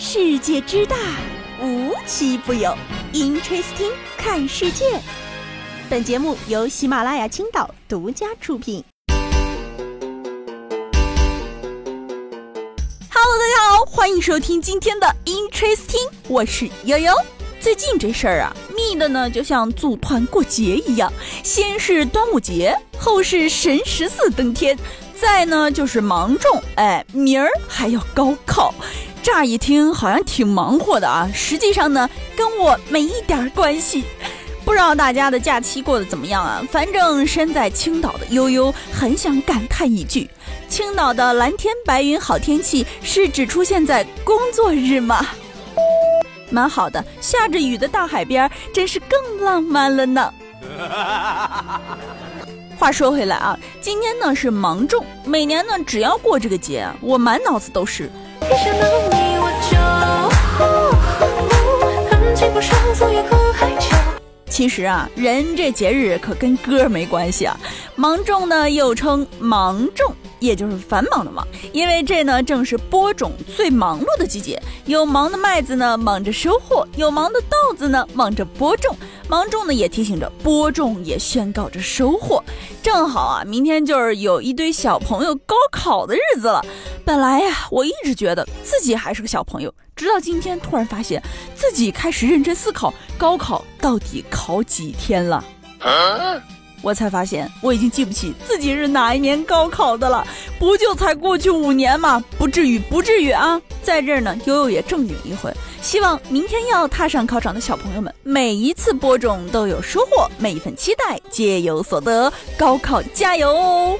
世界之大，无奇不有。Interesting，看世界。本节目由喜马拉雅青岛独家出品。Hello，大家好，欢迎收听今天的 Interesting，我是悠悠。最近这事儿啊，密的呢，就像组团过节一样，先是端午节，后是神十四登天，再呢就是芒种，哎，明儿还要高考。乍一听好像挺忙活的啊，实际上呢跟我没一点关系。不知道大家的假期过得怎么样啊？反正身在青岛的悠悠很想感叹一句：青岛的蓝天白云好天气是只出现在工作日吗？蛮好的，下着雨的大海边真是更浪漫了呢。话说回来啊，今天呢是芒种，每年呢只要过这个节，我满脑子都是。一想到你我就其实啊，人这节日可跟歌没关系啊。芒种呢又称芒种，也就是繁忙的忙，因为这呢正是播种最忙碌的季节。有忙的麦子呢忙着收获，有忙的稻子呢忙着播种。芒种呢也提醒着播种，也宣告着收获。正好啊，明天就是有一堆小朋友高考的日子了。本来呀，我一直觉得自己还是个小朋友，直到今天突然发现自己开始认真思考高考到底考几天了，我才发现我已经记不起自己是哪一年高考的了。不就才过去五年吗？不至于，不至于啊！在这儿呢，悠悠也正经一回。希望明天要踏上考场的小朋友们，每一次播种都有收获，每一份期待皆有所得。高考加油哦！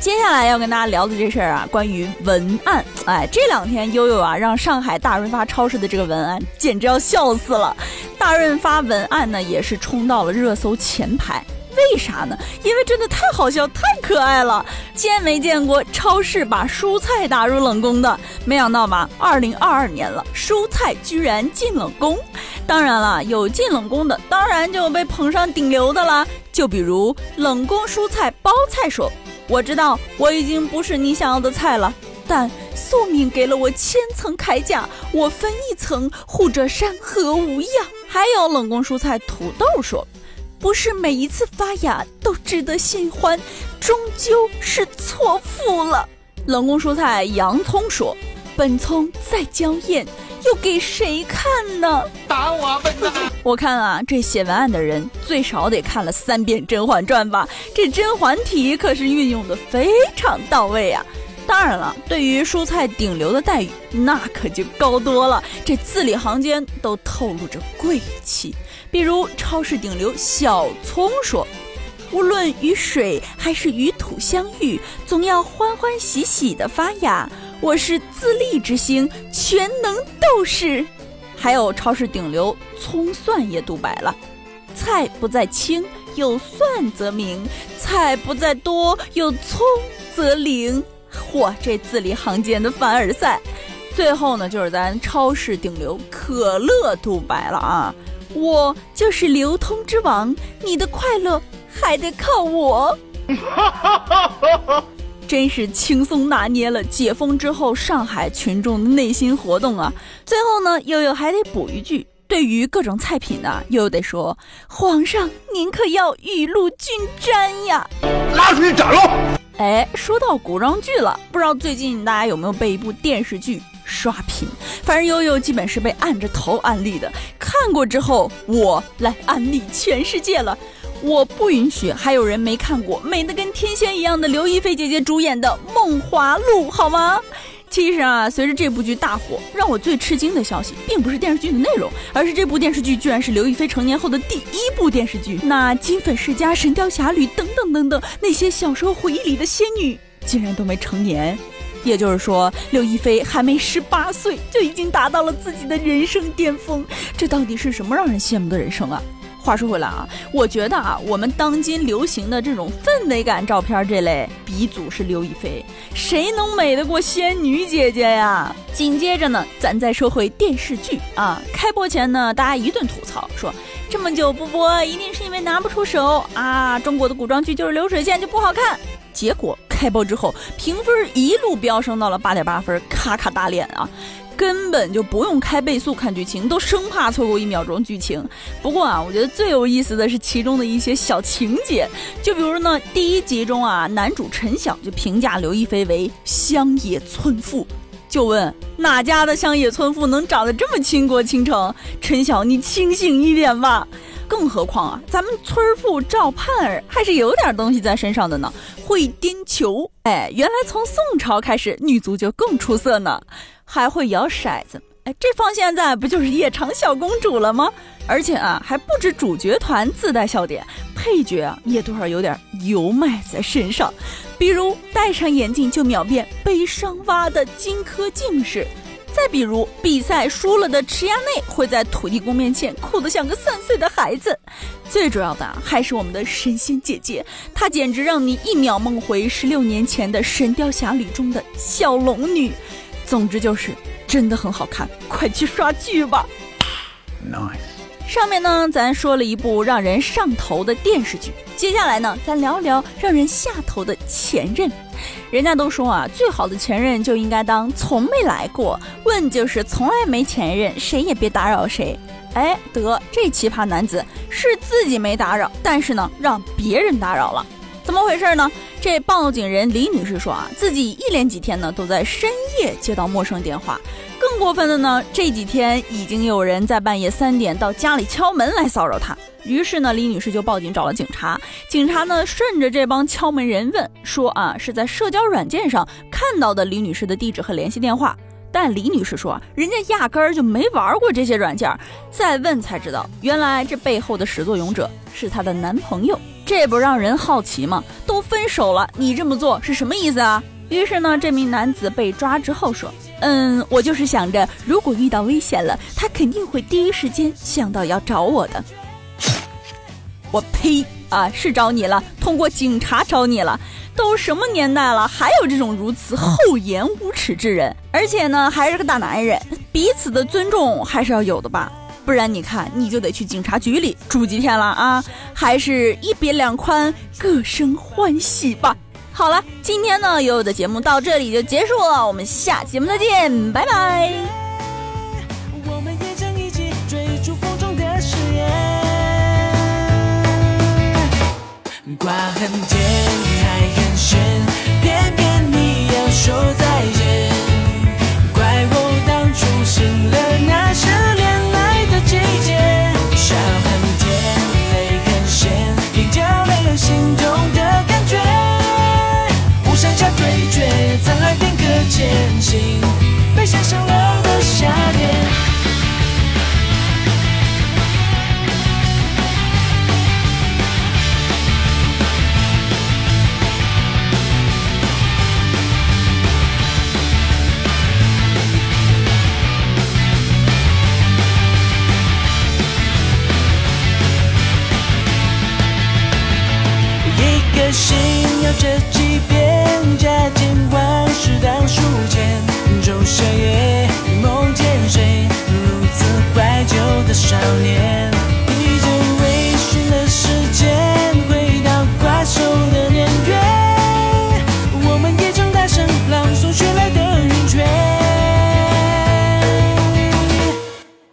接下来要跟大家聊的这事儿啊，关于文案。哎，这两天悠悠啊，让上海大润发超市的这个文案简直要笑死了。大润发文案呢，也是冲到了热搜前排。为啥呢？因为真的太好笑、太可爱了。见没见过超市把蔬菜打入冷宫的？没想到吧？二零二二年了，蔬菜居然进冷宫。当然了，有进冷宫的，当然就有被捧上顶流的啦。就比如冷宫蔬菜包菜说。我知道我已经不是你想要的菜了，但宿命给了我千层铠甲，我分一层护着山河无恙。还有冷宫蔬菜土豆说，不是每一次发芽都值得新欢，终究是错付了。冷宫蔬菜洋葱说，本葱再娇艳。又给谁看呢？打我笨蛋！我看啊，这写文案的人最少得看了三遍《甄嬛传》吧？这甄嬛体可是运用的非常到位啊！当然了，对于蔬菜顶流的待遇，那可就高多了。这字里行间都透露着贵气。比如超市顶流小葱说：“无论与水还是与土相遇，总要欢欢喜喜的发芽。”我是自立之星，全能斗士。还有超市顶流葱蒜也独白了：菜不在青，有蒜则明；菜不在多，有葱则灵。嚯，这字里行间的凡尔赛。最后呢，就是咱超市顶流可乐独白了啊：我就是流通之王，你的快乐还得靠我。真是轻松拿捏了解封之后上海群众的内心活动啊！最后呢，悠悠还得补一句：对于各种菜品呢，悠悠得说，皇上您可要雨露均沾呀！拉出去斩喽！哎，说到古装剧了，不知道最近大家有没有被一部电视剧刷屏？反正悠悠基本是被按着头安利的，看过之后我来安利全世界了。我不允许还有人没看过美得跟天仙一样的刘亦菲姐姐主演的《梦华录》，好吗？其实啊，随着这部剧大火，让我最吃惊的消息，并不是电视剧的内容，而是这部电视剧居然是刘亦菲成年后的第一部电视剧。那金粉世家、神雕侠侣等等等等，那些小时候回忆里的仙女，竟然都没成年。也就是说，刘亦菲还没十八岁，就已经达到了自己的人生巅峰。这到底是什么让人羡慕的人生啊？话说回来啊，我觉得啊，我们当今流行的这种氛围感照片这类，鼻祖是刘亦菲，谁能美得过仙女姐姐呀？紧接着呢，咱再说回电视剧啊，开播前呢，大家一顿吐槽，说这么久不播，一定是因为拿不出手啊，中国的古装剧就是流水线就不好看。结果。开播之后，评分一路飙升到了八点八分，咔咔打脸啊！根本就不用开倍速看剧情，都生怕错过一秒钟剧情。不过啊，我觉得最有意思的是其中的一些小情节，就比如呢，第一集中啊，男主陈晓就评价刘亦菲为乡野村妇，就问哪家的乡野村妇能长得这么倾国倾城？陈晓，你清醒一点吧。更何况啊，咱们村妇赵盼儿还是有点东西在身上的呢，会颠球。哎，原来从宋朝开始，女足就更出色呢，还会摇骰子。哎，这放现在不就是夜场小公主了吗？而且啊，还不止主角团自带笑点，配角啊也多少有点油麦在身上，比如戴上眼镜就秒变悲伤蛙的荆轲进士。再比如，比赛输了的池亚内会在土地公面前哭得像个三岁的孩子。最主要的还是我们的神仙姐姐，她简直让你一秒梦回十六年前的《神雕侠侣》中的小龙女。总之就是真的很好看，快去刷剧吧。Nice。上面呢，咱说了一部让人上头的电视剧，接下来呢，咱聊聊让人下头的前任。人家都说啊，最好的前任就应该当从没来过。问就是从来没前任，谁也别打扰谁。哎，得这奇葩男子是自己没打扰，但是呢，让别人打扰了，怎么回事呢？这报警人李女士说啊，自己一连几天呢都在深夜接到陌生电话。更过分的呢，这几天已经有人在半夜三点到家里敲门来骚扰她。于是呢，李女士就报警找了警察。警察呢，顺着这帮敲门人问，说啊，是在社交软件上看到的李女士的地址和联系电话。但李女士说，人家压根儿就没玩过这些软件。再问才知道，原来这背后的始作俑者是她的男朋友。这不让人好奇吗？都分手了，你这么做是什么意思啊？于是呢，这名男子被抓之后说，嗯，我就是想着，如果遇到危险了，他肯定会第一时间想到要找我的。我呸！啊，是找你了，通过警察找你了，都什么年代了，还有这种如此厚颜无耻之人，而且呢，还是个大男人，彼此的尊重还是要有的吧，不然你看，你就得去警察局里住几天了啊，还是一别两宽，各生欢喜吧。好了，今天呢，悠悠的节目到这里就结束了，我们下期节目再见，拜拜。挂很甜，还很咸，偏偏你要说再见。怪我当初信了那些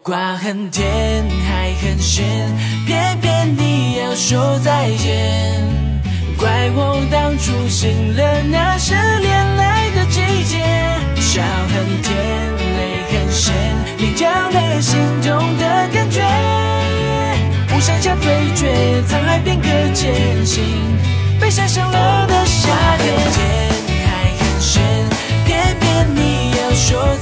瓜很甜，海很咸，偏偏你要说再见。怪我当初信了那些恋爱的季节，笑很甜，泪很咸，你掉了心中的感觉。不剩下对决，沧海变个艰辛，被晒伤了的夏天。甜，海很咸，偏偏你要说。